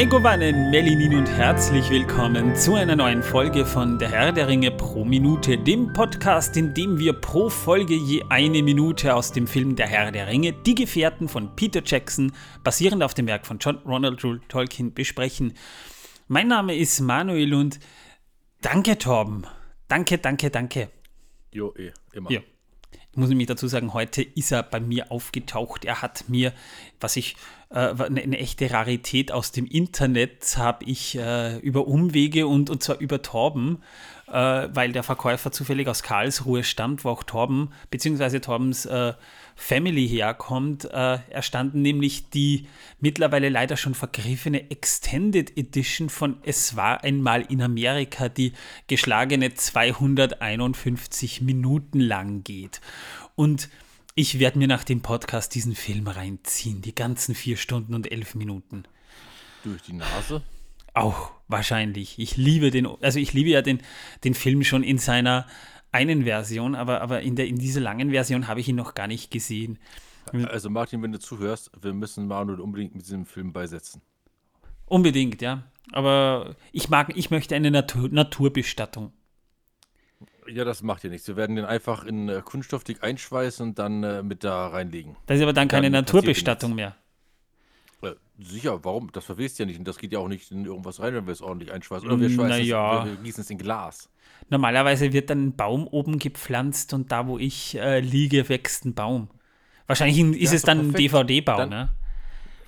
Megowannen, Melinin und herzlich willkommen zu einer neuen Folge von Der Herr der Ringe pro Minute, dem Podcast, in dem wir pro Folge je eine Minute aus dem Film Der Herr der Ringe, Die Gefährten von Peter Jackson, basierend auf dem Werk von John Ronald Rule Tolkien, besprechen. Mein Name ist Manuel und danke, Torben. Danke, danke, danke. Jo, eh, immer. Ich muss nämlich dazu sagen, heute ist er bei mir aufgetaucht. Er hat mir, was ich, äh, eine, eine, echte Rarität aus dem Internet habe ich äh, über Umwege und, und zwar über Torben, äh, weil der Verkäufer zufällig aus Karlsruhe stammt, wo auch Torben, beziehungsweise Torbens äh, Family herkommt, äh, erstanden nämlich die mittlerweile leider schon vergriffene Extended Edition von Es war einmal in Amerika, die geschlagene 251 Minuten lang geht. Und ich werde mir nach dem Podcast diesen Film reinziehen, die ganzen vier Stunden und elf Minuten. Durch die Nase? Auch wahrscheinlich. Ich liebe den, also ich liebe ja den, den Film schon in seiner einen Version, aber, aber in, der, in dieser langen Version habe ich ihn noch gar nicht gesehen. Also Martin, wenn du zuhörst, wir müssen Manuel unbedingt mit diesem Film beisetzen. Unbedingt, ja. Aber ich mag, ich möchte eine Natur, Naturbestattung. Ja, das macht ja nichts. Wir werden den einfach in äh, Kunststoffdick einschweißen und dann äh, mit da reinlegen. Das ist aber dann keine dann Naturbestattung mehr. Sicher, warum? Das verwest ja nicht und das geht ja auch nicht in irgendwas rein, wenn wir es ordentlich einschweißen. Oder wir, schweißen ja. es, wir gießen es in Glas. Normalerweise wird dann ein Baum oben gepflanzt und da, wo ich äh, liege, wächst ein Baum. Wahrscheinlich ist ja, es dann perfekt. ein DVD-Baum, ne?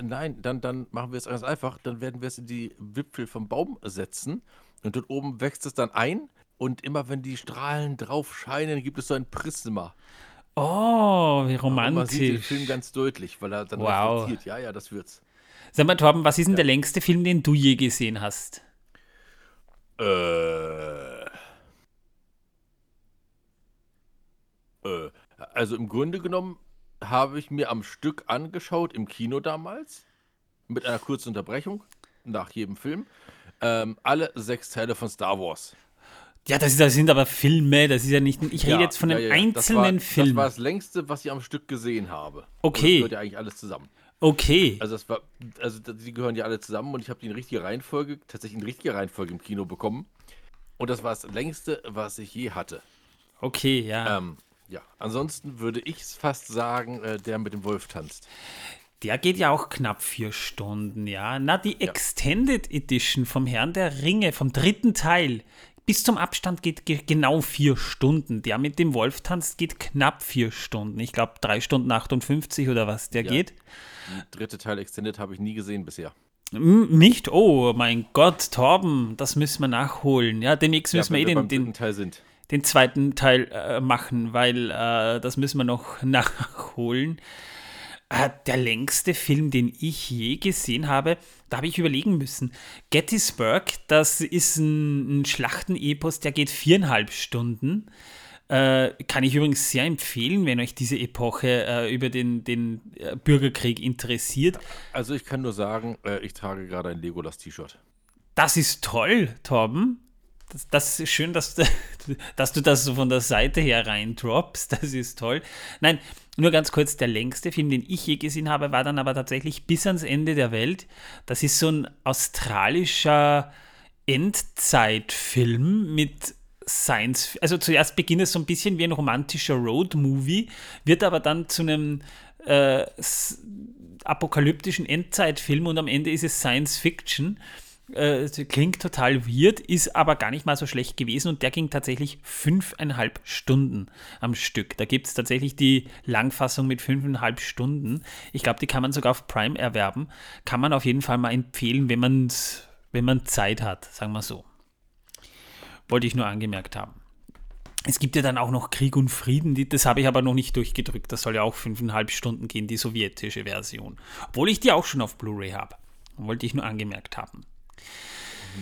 Nein, dann, dann machen wir es ganz einfach. Dann werden wir es in die Wipfel vom Baum setzen und dort oben wächst es dann ein und immer wenn die Strahlen drauf scheinen, gibt es so ein Prisma. Oh, wie romantisch. man sieht den Film ganz deutlich, weil er dann wow. reflektiert. Ja, ja, das wird's. Sag mal, Torben, was ist denn ja. der längste Film, den du je gesehen hast? Äh. Äh, also im Grunde genommen habe ich mir am Stück angeschaut im Kino damals, mit einer kurzen Unterbrechung nach jedem Film, ähm, alle sechs Teile von Star Wars. Ja, das, ist, das, sind aber Filme, das ist ja nicht. Ich rede ja, jetzt von einem ja, ja. einzelnen das war, Film. Das war das längste, was ich am Stück gesehen habe. Okay. das gehört ja eigentlich alles zusammen. Okay. Also das war, also die gehören ja alle zusammen und ich habe die in richtiger Reihenfolge, tatsächlich in richtiger Reihenfolge im Kino bekommen. Und das war das längste, was ich je hatte. Okay, ja. Ähm, ja, ansonsten würde ich fast sagen, äh, der mit dem Wolf tanzt. Der geht ja auch knapp vier Stunden, ja. Na, die ja. Extended Edition vom Herrn der Ringe, vom dritten Teil, bis zum Abstand geht ge genau vier Stunden. Der mit dem Wolf tanzt geht knapp vier Stunden. Ich glaube, drei Stunden 58 oder was der ja. geht. Der dritte Teil Extended habe ich nie gesehen bisher. Nicht? Oh mein Gott, Torben, das müssen wir nachholen. Ja, demnächst müssen ja, wir eh den, den, Teil sind den zweiten Teil äh, machen, weil äh, das müssen wir noch nachholen. Äh, der längste Film, den ich je gesehen habe, da habe ich überlegen müssen. Gettysburg, das ist ein, ein Schlachtenepos, der geht viereinhalb Stunden. Äh, kann ich übrigens sehr empfehlen, wenn euch diese Epoche äh, über den, den äh, Bürgerkrieg interessiert. Also ich kann nur sagen, äh, ich trage gerade ein Legolas-T-Shirt. Das ist toll, Torben. Das, das, ist schön, dass, dass du das so von der Seite her reindroppst. Das ist toll. Nein, nur ganz kurz, der längste Film, den ich je gesehen habe, war dann aber tatsächlich bis ans Ende der Welt. Das ist so ein australischer Endzeitfilm mit Science. Also zuerst beginnt es so ein bisschen wie ein romantischer Road-Movie, wird aber dann zu einem äh, apokalyptischen Endzeitfilm und am Ende ist es Science Fiction. Äh, klingt total weird, ist aber gar nicht mal so schlecht gewesen und der ging tatsächlich fünfeinhalb Stunden am Stück. Da gibt es tatsächlich die Langfassung mit fünfeinhalb Stunden. Ich glaube, die kann man sogar auf Prime erwerben. Kann man auf jeden Fall mal empfehlen, wenn man, wenn man Zeit hat, sagen wir so. Wollte ich nur angemerkt haben. Es gibt ja dann auch noch Krieg und Frieden, das habe ich aber noch nicht durchgedrückt. Das soll ja auch fünfeinhalb Stunden gehen, die sowjetische Version. Obwohl ich die auch schon auf Blu-ray habe. Wollte ich nur angemerkt haben.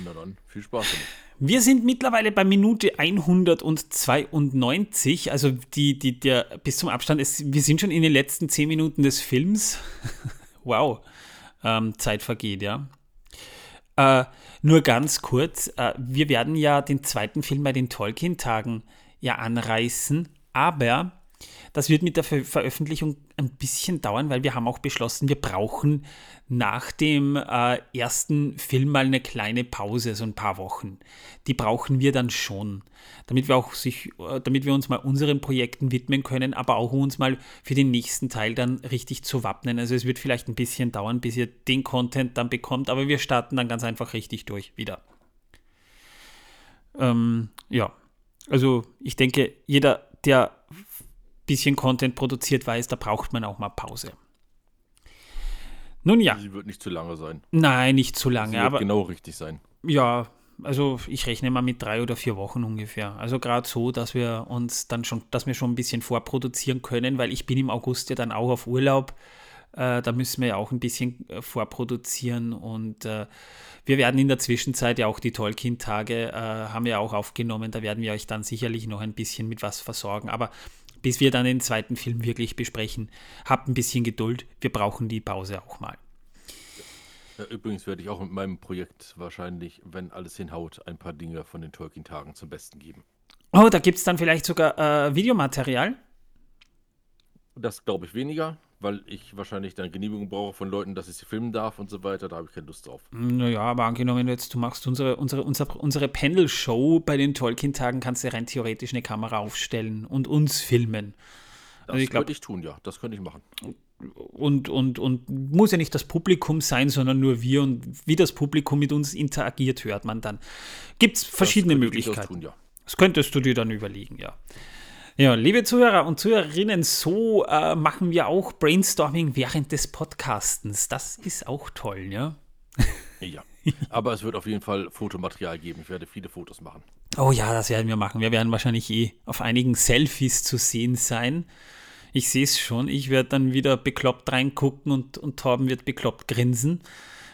Na dann, viel Spaß damit. Wir sind mittlerweile bei Minute 192, also die, die, der, bis zum Abstand, ist, wir sind schon in den letzten 10 Minuten des Films. wow, ähm, Zeit vergeht, ja. Äh, nur ganz kurz, äh, wir werden ja den zweiten Film bei den Tolkien-Tagen ja anreißen, aber Das wird mit der Ver Veröffentlichung ein bisschen dauern, weil wir haben auch beschlossen, wir brauchen nach dem äh, ersten Film mal eine kleine Pause, so ein paar Wochen. Die brauchen wir dann schon, damit wir auch sich, äh, damit wir uns mal unseren Projekten widmen können, aber auch uns mal für den nächsten Teil dann richtig zu wappnen. Also es wird vielleicht ein bisschen dauern, bis ihr den Content dann bekommt, aber wir starten dann ganz einfach richtig durch wieder. Ähm, ja, also ich denke, jeder, der bisschen Content produziert weiß, da braucht man auch mal Pause. Nun ja. Sie wird nicht zu lange sein. Nein, nicht zu lange. Sie wird aber genau richtig sein. Ja, also ich rechne mal mit drei oder vier Wochen ungefähr. Also gerade so, dass wir uns dann schon, dass wir schon ein bisschen vorproduzieren können, weil ich bin im August ja dann auch auf Urlaub. Äh, da müssen wir ja auch ein bisschen äh, vorproduzieren und äh, wir werden in der Zwischenzeit ja auch die Tolkien-Tage äh, haben wir auch aufgenommen. Da werden wir euch dann sicherlich noch ein bisschen mit was versorgen. Aber bis wir dann den zweiten Film wirklich besprechen. Habt ein bisschen Geduld, wir brauchen die Pause auch mal. Ja, übrigens werde ich auch mit meinem Projekt wahrscheinlich, wenn alles hinhaut, ein paar Dinge von den Tolkien-Tagen zum Besten geben. Oh, da gibt es dann vielleicht sogar äh, Videomaterial? Das glaube ich weniger weil ich wahrscheinlich dann Genehmigung brauche von Leuten, dass ich sie filmen darf und so weiter. Da habe ich keine Lust drauf. Naja, aber angenommen jetzt, du machst unsere, unsere, unsere, unsere Panel-Show bei den Tolkien-Tagen, kannst du rein theoretisch eine Kamera aufstellen und uns filmen. Das also ich glaub, könnte ich tun, ja. Das könnte ich machen. Und, und, und muss ja nicht das Publikum sein, sondern nur wir. Und wie das Publikum mit uns interagiert, hört man dann. Gibt es verschiedene Möglichkeiten. Tun, ja. Das könntest du dir dann überlegen, ja. Ja, liebe Zuhörer und Zuhörerinnen, so äh, machen wir auch Brainstorming während des Podcastens. Das ist auch toll, ja? Ja, aber es wird auf jeden Fall Fotomaterial geben. Ich werde viele Fotos machen. Oh ja, das werden wir machen. Wir werden wahrscheinlich eh auf einigen Selfies zu sehen sein. Ich sehe es schon. Ich werde dann wieder bekloppt reingucken und, und Torben wird bekloppt grinsen.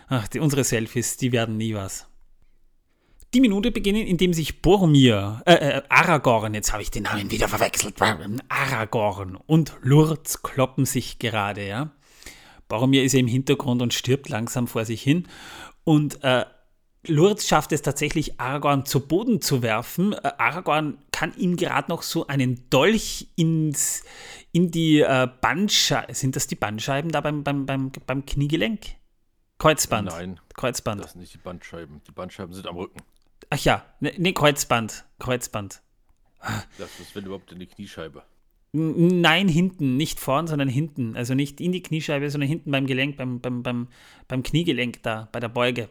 Ach, die, unsere Selfies, die werden nie was die Minute beginnen, indem sich Boromir, äh, äh, Aragorn, jetzt habe ich den Namen wieder verwechselt, Aragorn und Lurz kloppen sich gerade, ja. Boromir ist ja im Hintergrund und stirbt langsam vor sich hin. Und äh, Lurz schafft es tatsächlich, Aragorn zu Boden zu werfen. Äh, Aragorn kann ihm gerade noch so einen Dolch ins, in die äh, Bandscheiben. Sind das die Bandscheiben da beim, beim, beim, beim Kniegelenk? Kreuzband. Nein. Kreuzband. Das sind nicht die Bandscheiben. Die Bandscheiben sind am Rücken. Ach ja, ne, ne Kreuzband. Kreuzband. Das ist, wenn überhaupt, in die Kniescheibe. Nein, hinten, nicht vorn, sondern hinten. Also nicht in die Kniescheibe, sondern hinten beim Gelenk, beim, beim, beim, beim Kniegelenk da, bei der Beuge.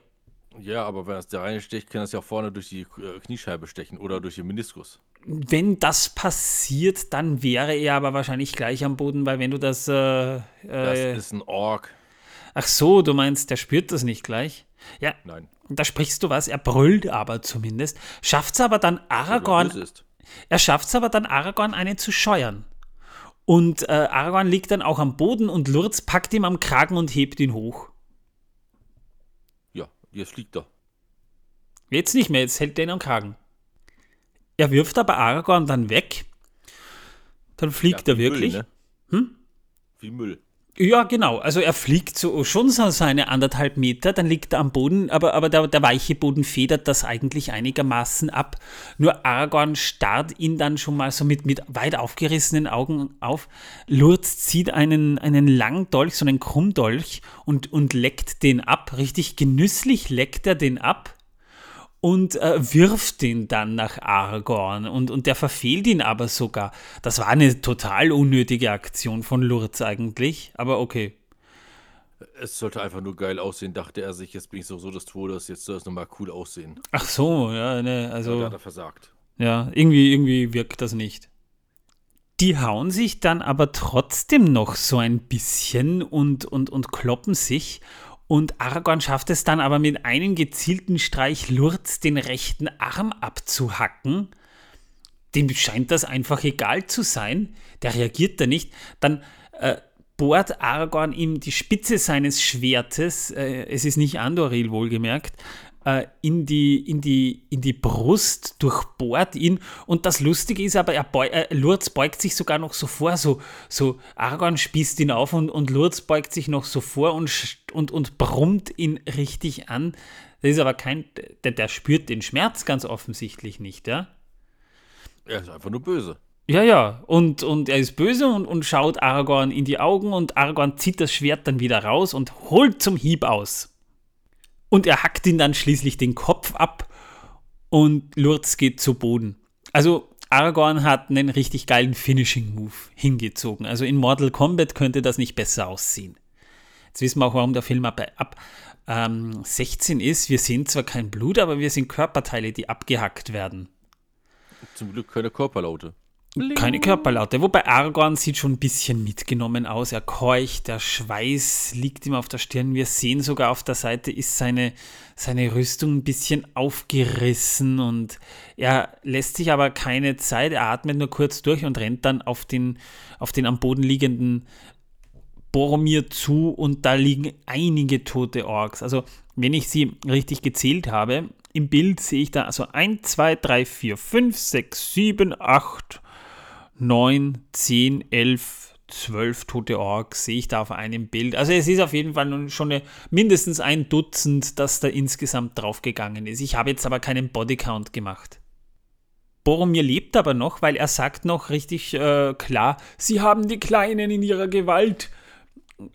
Ja, aber wenn das da reinstecht, kann das ja auch vorne durch die äh, Kniescheibe stechen oder durch den Meniskus. Wenn das passiert, dann wäre er aber wahrscheinlich gleich am Boden, weil wenn du das. Äh, das äh, ist ein Ork. Ach so, du meinst, der spürt das nicht gleich? Ja. Nein. Da sprichst du was, er brüllt aber zumindest. Schafft es aber dann Aragorn. Er schafft es aber dann Aragorn einen zu scheuern. Und äh, Aragorn liegt dann auch am Boden und Lurz packt ihm am Kragen und hebt ihn hoch. Ja, jetzt liegt er. Jetzt nicht mehr, jetzt hält er ihn am Kragen. Er wirft aber Aragorn dann weg. Dann fliegt ja, er wirklich. Müll, ne? hm? Wie Müll. Ja, genau. Also er fliegt so schon so seine anderthalb Meter, dann liegt er am Boden, aber, aber der, der weiche Boden federt das eigentlich einigermaßen ab. Nur Aragorn starrt ihn dann schon mal so mit, mit weit aufgerissenen Augen auf. Lurz zieht einen, einen langen Dolch, so einen Krummdolch und, und leckt den ab. Richtig genüsslich leckt er den ab und äh, wirft ihn dann nach Aragorn und, und der verfehlt ihn aber sogar. Das war eine total unnötige Aktion von Lurz eigentlich, aber okay. Es sollte einfach nur geil aussehen, dachte er sich, jetzt bin ich so, so des Todes, jetzt soll es nochmal cool aussehen. Ach so, ja, ne, also. Da hat er versagt. Ja, irgendwie, irgendwie wirkt das nicht. Die hauen sich dann aber trotzdem noch so ein bisschen und, und, und kloppen sich und Aragorn schafft es dann aber mit einem gezielten Streich Lurz den rechten Arm abzuhacken. Dem scheint das einfach egal zu sein. Der reagiert da nicht. Dann äh, bohrt Aragorn ihm die Spitze seines Schwertes, äh, es ist nicht Andoril wohlgemerkt, äh, in, die, in, die, in die Brust, durchbohrt ihn. Und das Lustige ist aber, er beu äh, Lurz beugt sich sogar noch so vor, so, so Aragorn spießt ihn auf und, und Lurz beugt sich noch so vor und, und, und brummt ihn richtig an. Das ist aber kein, der, der spürt den Schmerz ganz offensichtlich nicht, ja? Er ist einfach nur böse. Ja, ja, und, und er ist böse und, und schaut Aragorn in die Augen und Aragorn zieht das Schwert dann wieder raus und holt zum Hieb aus. Und er hackt ihn dann schließlich den Kopf ab und Lurz geht zu Boden. Also Aragorn hat einen richtig geilen Finishing-Move hingezogen. Also in Mortal Kombat könnte das nicht besser aussehen. Jetzt wissen wir auch, warum der Film ab, ab ähm, 16 ist. Wir sehen zwar kein Blut, aber wir sehen Körperteile, die abgehackt werden. Zum Glück keine Körperlaute. Keine Körperlaute. Wobei Aragorn sieht schon ein bisschen mitgenommen aus. Er keucht, der Schweiß liegt ihm auf der Stirn. Wir sehen sogar auf der Seite ist seine, seine Rüstung ein bisschen aufgerissen und er lässt sich aber keine Zeit. Er atmet nur kurz durch und rennt dann auf den, auf den am Boden liegenden Boromir zu und da liegen einige tote Orks. Also, wenn ich sie richtig gezählt habe, im Bild sehe ich da also 1, 2, 3, 4, 5, 6, 7, 8, 9, 10, 11, 12 tote Orks sehe ich da auf einem Bild. Also es ist auf jeden Fall schon eine, mindestens ein Dutzend, das da insgesamt draufgegangen ist. Ich habe jetzt aber keinen Bodycount gemacht. Boromir lebt aber noch, weil er sagt noch richtig äh, klar, sie haben die Kleinen in ihrer Gewalt.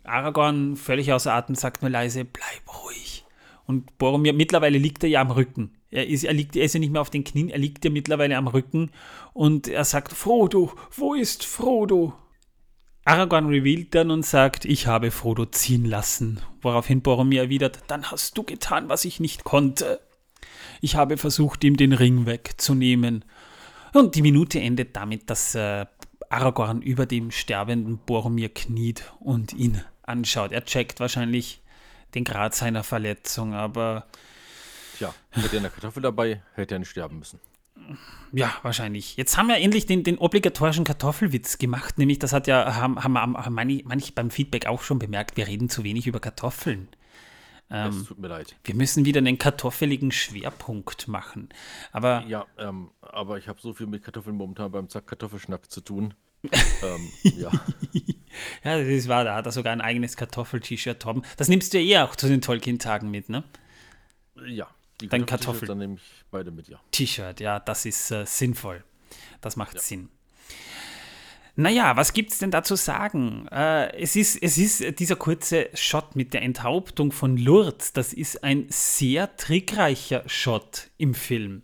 Aragorn, völlig außer Atem, sagt nur leise, bleib ruhig. Und Boromir, mittlerweile liegt er ja am Rücken. Er ist, er, liegt, er ist ja nicht mehr auf den Knien, er liegt ja mittlerweile am Rücken und er sagt, Frodo, wo ist Frodo? Aragorn revealt dann und sagt, ich habe Frodo ziehen lassen, woraufhin Boromir erwidert, dann hast du getan, was ich nicht konnte. Ich habe versucht, ihm den Ring wegzunehmen. Und die Minute endet damit, dass äh, Aragorn über dem sterbenden Boromir kniet und ihn anschaut. Er checkt wahrscheinlich den Grad seiner Verletzung, aber Tja, hätte er eine Kartoffel dabei, hätte er nicht sterben müssen. Ja, wahrscheinlich. Jetzt haben wir endlich den, den obligatorischen Kartoffelwitz gemacht, nämlich das hat ja, haben, haben, haben manche, manche beim Feedback auch schon bemerkt, wir reden zu wenig über Kartoffeln. Ähm, das tut mir leid. Wir müssen wieder einen kartoffeligen Schwerpunkt machen. Aber ja, ähm, aber ich habe so viel mit Kartoffeln momentan beim Zack Kartoffelschnack zu tun. ähm, ja. ja, das ist wahr, da hat er sogar ein eigenes Kartoffel-T-Shirt, Torben. Das nimmst du ja eh auch zu den Tolkien-Tagen mit, ne? Ja, Dein Kartoffel. Dann nehme ich beide mit, ja. T-Shirt, ja, das ist äh, sinnvoll. Das macht ja. Sinn. Naja, was gibt es denn da zu sagen? Äh, es, ist, es ist dieser kurze Shot mit der Enthauptung von Lourdes. Das ist ein sehr trickreicher Shot im Film.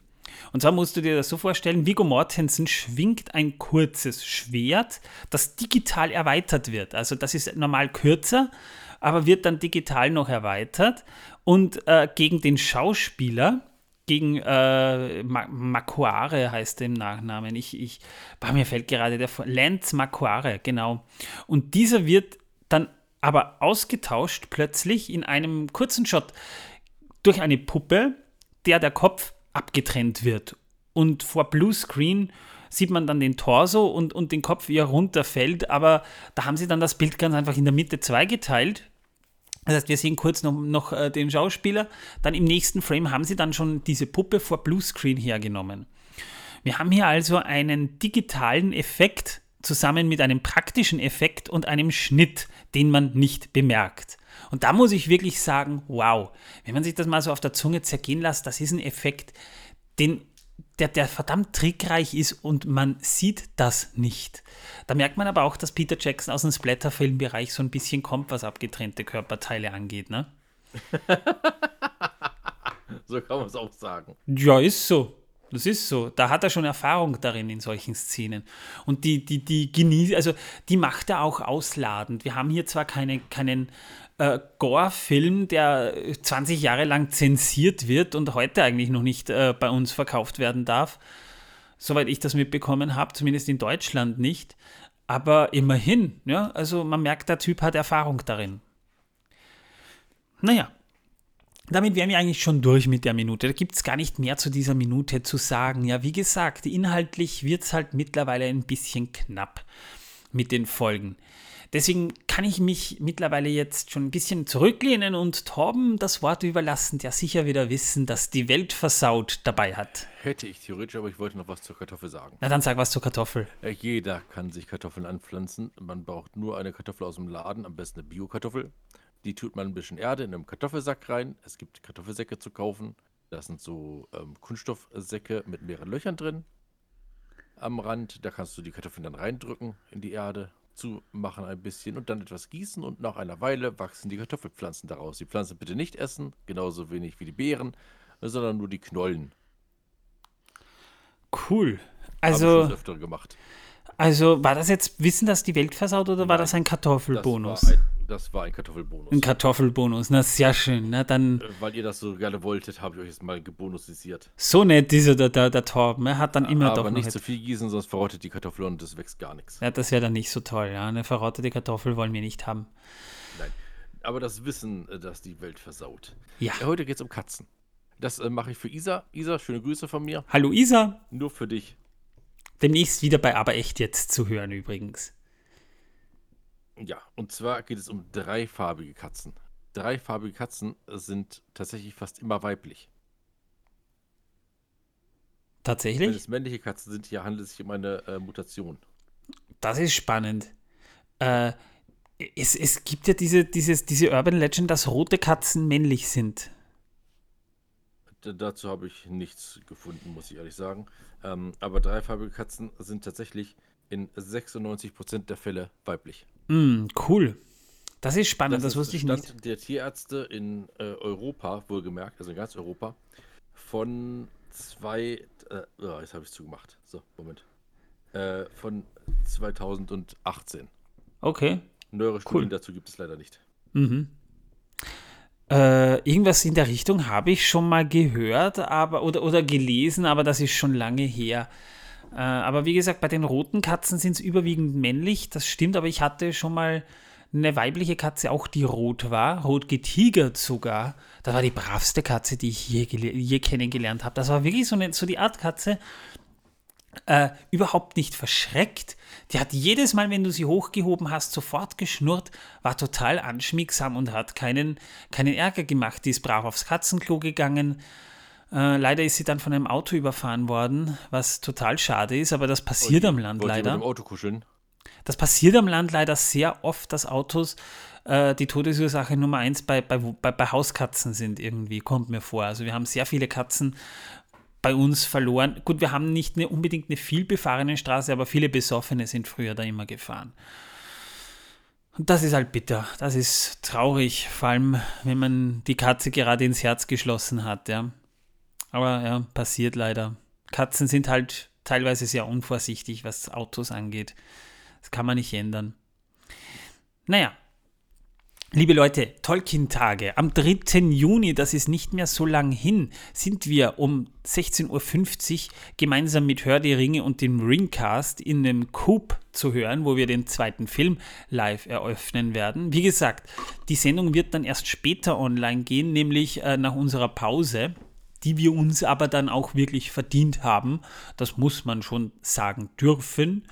Und zwar musst du dir das so vorstellen, Viggo Mortensen schwingt ein kurzes Schwert, das digital erweitert wird. Also das ist normal kürzer, aber wird dann digital noch erweitert und äh, gegen den Schauspieler, gegen äh, Makuare heißt der im Nachnamen. Ich, ich, bei mir fällt gerade der Lance Makuare, genau. Und dieser wird dann aber ausgetauscht plötzlich in einem kurzen Shot durch eine Puppe, der der Kopf abgetrennt wird. Und vor Bluescreen sieht man dann den Torso und, und den Kopf, wie er runterfällt. Aber da haben sie dann das Bild ganz einfach in der Mitte zweigeteilt das heißt, wir sehen kurz noch, noch äh, den Schauspieler. Dann im nächsten Frame haben sie dann schon diese Puppe vor Bluescreen hergenommen. Wir haben hier also einen digitalen Effekt zusammen mit einem praktischen Effekt und einem Schnitt, den man nicht bemerkt. Und da muss ich wirklich sagen, wow, wenn man sich das mal so auf der Zunge zergehen lässt, das ist ein Effekt, den der, der verdammt trickreich ist und man sieht das nicht. Da merkt man aber auch, dass Peter Jackson aus dem Splatter-Filmbereich so ein bisschen kommt, was abgetrennte Körperteile angeht, ne? so kann man es auch sagen. Ja, ist so. Das ist so. Da hat er schon Erfahrung darin in solchen Szenen. Und die, die, die genießt, also die macht er auch ausladend. Wir haben hier zwar keine, keinen äh, Gore-Film, der 20 Jahre lang zensiert wird und heute eigentlich noch nicht äh, bei uns verkauft werden darf. Soweit ich das mitbekommen habe, zumindest in Deutschland nicht. Aber immerhin, ja, also man merkt, der Typ hat Erfahrung darin. Naja, damit wären wir eigentlich schon durch mit der Minute. Da gibt es gar nicht mehr zu dieser Minute zu sagen. Ja, wie gesagt, inhaltlich wird es halt mittlerweile ein bisschen knapp mit den Folgen. Deswegen kann ich mich mittlerweile jetzt schon ein bisschen zurücklehnen und Torben das Wort überlassen, der sicher wieder Wissen, dass die Welt versaut dabei hat. Hätte ich theoretisch, aber ich wollte noch was zur Kartoffel sagen. Na dann sag was zur Kartoffel. Ja, jeder kann sich Kartoffeln anpflanzen. Man braucht nur eine Kartoffel aus dem Laden, am besten eine Bio-Kartoffel. Die tut man ein bisschen Erde in einem Kartoffelsack rein. Es gibt Kartoffelsäcke zu kaufen. Das sind so ähm, Kunststoffsäcke mit mehreren Löchern drin. am Rand. Da kannst du die Kartoffeln dann reindrücken in die Erde, zumachen ein bisschen und dann etwas gießen und nach einer Weile wachsen die Kartoffelpflanzen daraus. Die Pflanzen bitte nicht essen, genauso wenig wie die Beeren, sondern nur die Knollen. Cool. Also, öfter gemacht. also war das jetzt Wissen, dass die Welt versaut oder war Nein, das ein Das Kartoffelbonus? war ein, das war ein Kartoffelbonus. Ein Kartoffelbonus, na sehr schön. Na dann, Äh, Weil ihr das so gerne wolltet, habe ich euch jetzt mal gebonusisiert. so nett dieser der, der, der Torben. Er hat dann immer Aber doch nicht zu viel gießen, sonst verrottet die Kartoffel und es wächst gar nichts. Ja, das wäre dann nicht so toll, ja. Eine verrottete Kartoffel wollen wir nicht haben. Nein. Aber das Wissen, äh, das die Welt versaut. Ja. Ja, heute geht es um Katzen. Das äh, mache ich für Isa. Isa, schöne Grüße von mir. Hallo Isa. Nur für dich. Demnächst wieder bei Aber echt jetzt zu hören übrigens. Ja, und zwar geht es um dreifarbige Katzen. Dreifarbige Katzen sind tatsächlich fast immer weiblich. Wenn Tatsächlich? es männliche Katzen sind, hier handelt es sich um eine äh, Mutation. Das ist spannend. Äh, es, es gibt ja diese, dieses, diese Urban Legend, dass rote Katzen männlich sind. D dazu habe ich nichts gefunden, muss ich ehrlich sagen. Ähm, aber dreifarbige Katzen sind tatsächlich in 96% der Fälle weiblich. Mm, cool. Das ist spannend, das, ist wusste ich Stand nicht. der Tierärzte in äh, Europa, wohlgemerkt, also in ganz Europa, von zwei, äh, oh, jetzt habe ich es zugemacht. So, Moment. Äh, von 2018. Okay. Neuere Studien Cool. dazu gibt es leider nicht. Mhm. Äh, irgendwas in der Richtung habe ich schon mal gehört aber, oder, oder gelesen, aber das ist schon lange her. Äh, aber wie gesagt, bei den roten Katzen sind es überwiegend männlich, das stimmt, aber ich hatte schon mal eine weibliche Katze, auch die rot war, rot getigert sogar. Das war die bravste Katze, die ich je, je kennengelernt habe. Das war wirklich so, eine, so die Art Katze, äh, überhaupt nicht verschreckt. Die hat jedes Mal, wenn du sie hochgehoben hast, sofort geschnurrt, war total anschmiegsam und hat keinen, keinen Ärger gemacht. Die ist brav aufs Katzenklo gegangen. Äh, leider ist sie dann von einem Auto überfahren worden, was total schade ist, aber das passiert am Land leider. mit dem Auto kuscheln? Das passiert am Land leider sehr oft, dass Autos äh, die Todesursache Nummer eins bei, bei, bei, bei Hauskatzen sind irgendwie, kommt mir vor. Also wir haben sehr viele Katzen bei uns verloren. Gut, wir haben nicht eine, unbedingt eine vielbefahrene Straße, aber viele Besoffene sind früher da immer gefahren. Und das ist halt bitter. Das ist traurig, vor allem wenn man die Katze gerade ins Herz geschlossen hat, ja. Aber ja, passiert leider. Katzen sind halt teilweise sehr unvorsichtig, was Autos angeht. Das kann man nicht ändern. Naja, liebe Leute, Tolkien-Tage. Am 3. Juni, das ist nicht mehr so lang hin, sind wir um 16.50 Uhr gemeinsam mit Hör die Ringe und dem Ringcast in einem Coop zu hören, wo wir den zweiten Film live eröffnen werden. Wie gesagt, die Sendung wird dann erst später online gehen, nämlich äh, nach unserer Pause die wir uns aber dann auch wirklich verdient haben. Das muss man schon sagen dürfen.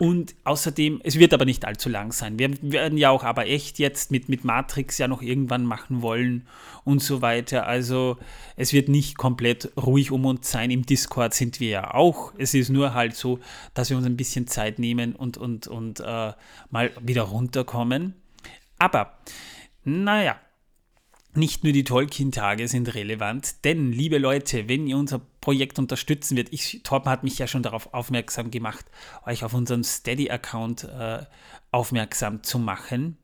Und außerdem, es wird aber nicht allzu lang sein. Wir werden ja auch aber echt jetzt mit, mit Matrix ja noch irgendwann machen wollen und so weiter. Also es wird nicht komplett ruhig um uns sein. Im Discord sind wir ja auch. Es ist nur halt so, dass wir uns ein bisschen Zeit nehmen und, und, und äh, mal wieder runterkommen. Aber, naja, nicht nur die Tolkien-Tage sind relevant, denn, liebe Leute, wenn ihr unser Projekt unterstützen wird, ich, Torben hat mich ja schon darauf aufmerksam gemacht, euch auf unseren Steady-Account äh, aufmerksam zu machen,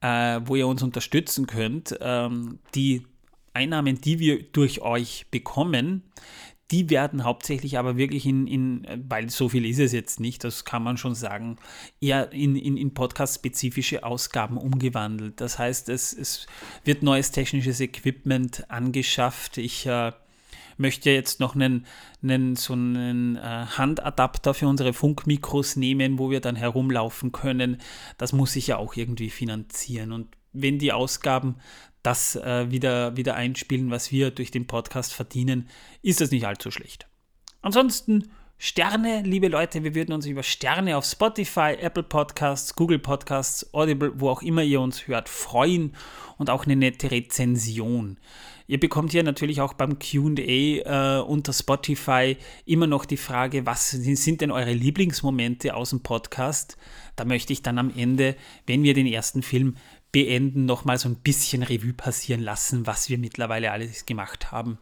äh, wo ihr uns unterstützen könnt. Ähm, die Einnahmen, die wir durch euch bekommen, die werden hauptsächlich aber wirklich in, in, weil so viel ist es jetzt nicht, das kann man schon sagen, eher in, in, in podcast-spezifische Ausgaben umgewandelt. Das heißt, es, es wird neues technisches Equipment angeschafft. Ich äh, möchte jetzt noch einen, einen so einen äh, Handadapter für unsere Funkmikros nehmen, wo wir dann herumlaufen können. Das muss ich ja auch irgendwie finanzieren. Und wenn die Ausgaben das äh, wieder, wieder einspielen, was wir durch den Podcast verdienen, ist das nicht allzu schlecht. Ansonsten Sterne, liebe Leute, wir würden uns über Sterne auf Spotify, Apple Podcasts, Google Podcasts, Audible, wo auch immer ihr uns hört, freuen und auch eine nette Rezension. Ihr bekommt hier natürlich auch beim QA äh, unter Spotify immer noch die Frage, was sind denn eure Lieblingsmomente aus dem Podcast? Da möchte ich dann am Ende, wenn wir den ersten Film beenden, nochmal so ein bisschen Revue passieren lassen, was wir mittlerweile alles gemacht haben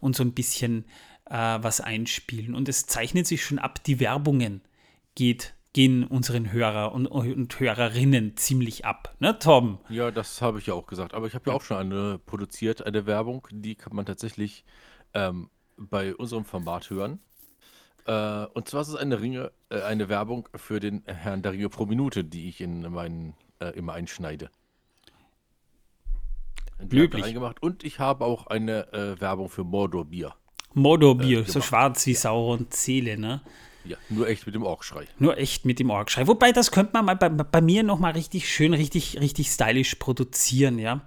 und so ein bisschen äh, was einspielen. Und es zeichnet sich schon ab, die Werbungen geht, gehen unseren Hörer und, und Hörerinnen ziemlich ab. Ne, Tom? Ja, das habe ich ja auch gesagt. Aber ich habe ja auch schon eine produziert, eine Werbung, die kann man tatsächlich ähm, bei unserem Format hören. Äh, und zwar ist es eine, Ringe, äh, eine Werbung für den Herrn der pro Minute, die ich in meinen äh, immer einschneide. Löblich. Und ich habe auch eine äh, Werbung für Mordor Bier. Mordor Bier, so schwarz wie Sauron Zähle, ne? Ja, nur echt mit dem Orgschrei. Nur echt mit dem Orgschrei. Wobei, das könnte man mal bei, bei mir nochmal richtig schön, richtig, richtig stylisch produzieren, ja.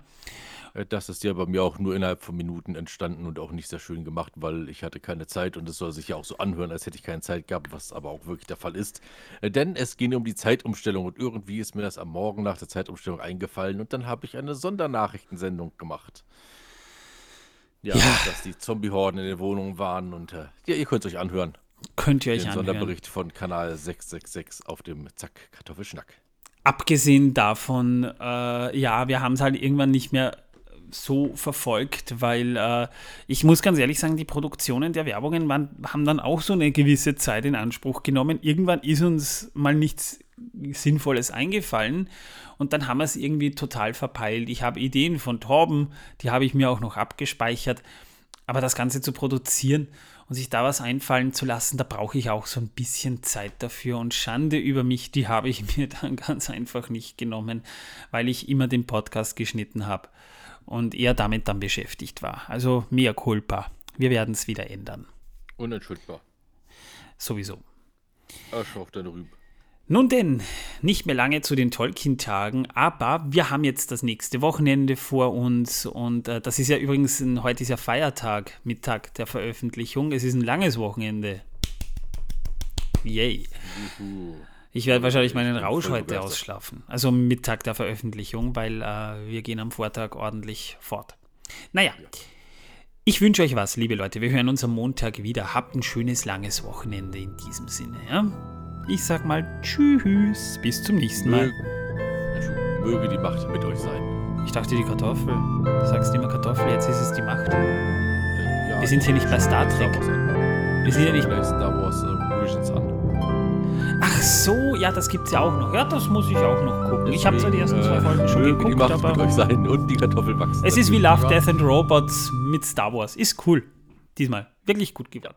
Äh, das ist ja bei mir auch nur innerhalb von Minuten entstanden und auch nicht sehr schön gemacht, weil ich hatte keine Zeit und es soll sich ja auch so anhören, als hätte ich keine Zeit gehabt, was aber auch wirklich der Fall ist. Äh, denn es ging um die Zeitumstellung und irgendwie ist mir das am Morgen nach der Zeitumstellung eingefallen und dann habe ich eine Sondernachrichtensendung gemacht. Ja, ja. dass die Zombie-Horden in den Wohnungen waren und äh, ja, ihr könnt es euch anhören. Könnt ihr euch Den anhören. Sonderbericht von Kanal 666 auf dem Zack Kartoffelschnack. Abgesehen davon, äh, ja, wir haben es halt irgendwann nicht mehr so verfolgt, weil äh, ich muss ganz ehrlich sagen, die Produktionen der Werbungen waren, haben dann auch so eine gewisse Zeit in Anspruch genommen. Irgendwann ist uns mal nichts Sinnvolles eingefallen und dann haben wir es irgendwie total verpeilt. Ich habe Ideen von Torben, die habe ich mir auch noch abgespeichert, aber das Ganze zu produzieren und sich da was einfallen zu lassen, da brauche ich auch so ein bisschen Zeit dafür und Schande über mich, die habe ich mir dann ganz einfach nicht genommen, weil ich immer den Podcast geschnitten habe und er damit dann beschäftigt war. Also mehr culpa. Wir werden es wieder ändern. Unentschuldbar. Sowieso. Asche auf deine Rübe. Nun denn, nicht mehr lange zu den Tolkien-Tagen, aber wir haben jetzt das nächste Wochenende vor uns und äh, das ist ja übrigens, ein, heute ist ja Feiertag, Mittag der Veröffentlichung. Es ist ein langes Wochenende. Yay. Juhu. Ich werde wahrscheinlich meinen Rausch heute ausschlafen. Also Mittag der Veröffentlichung, weil äh, wir gehen am Vortag ordentlich fort. Naja, ich wünsche euch was, liebe Leute. Wir hören uns am Montag wieder. Habt ein schönes, langes Wochenende in diesem Sinne. Ja? Ich sag mal Tschüss. Bis zum nächsten Mal. Möge die Macht mit euch sein. Ich dachte die Kartoffel. Du sagst immer Kartoffel, jetzt ist es die Macht. Ja, wir sind hier nicht bei Star Trek. Wir sind hier nicht bei Star Wars äh. Ach so, ja, das gibt's ja auch noch. Ja, das muss ich auch noch gucken. Deswegen, ich habe zwar die ersten zwei Folgen schon geguckt, die Macht aber mit euch sein und die Kartoffel wachsen. Es ist wie Love, Death and Robots mit Star Wars. Ist cool. Diesmal wirklich gut geworden.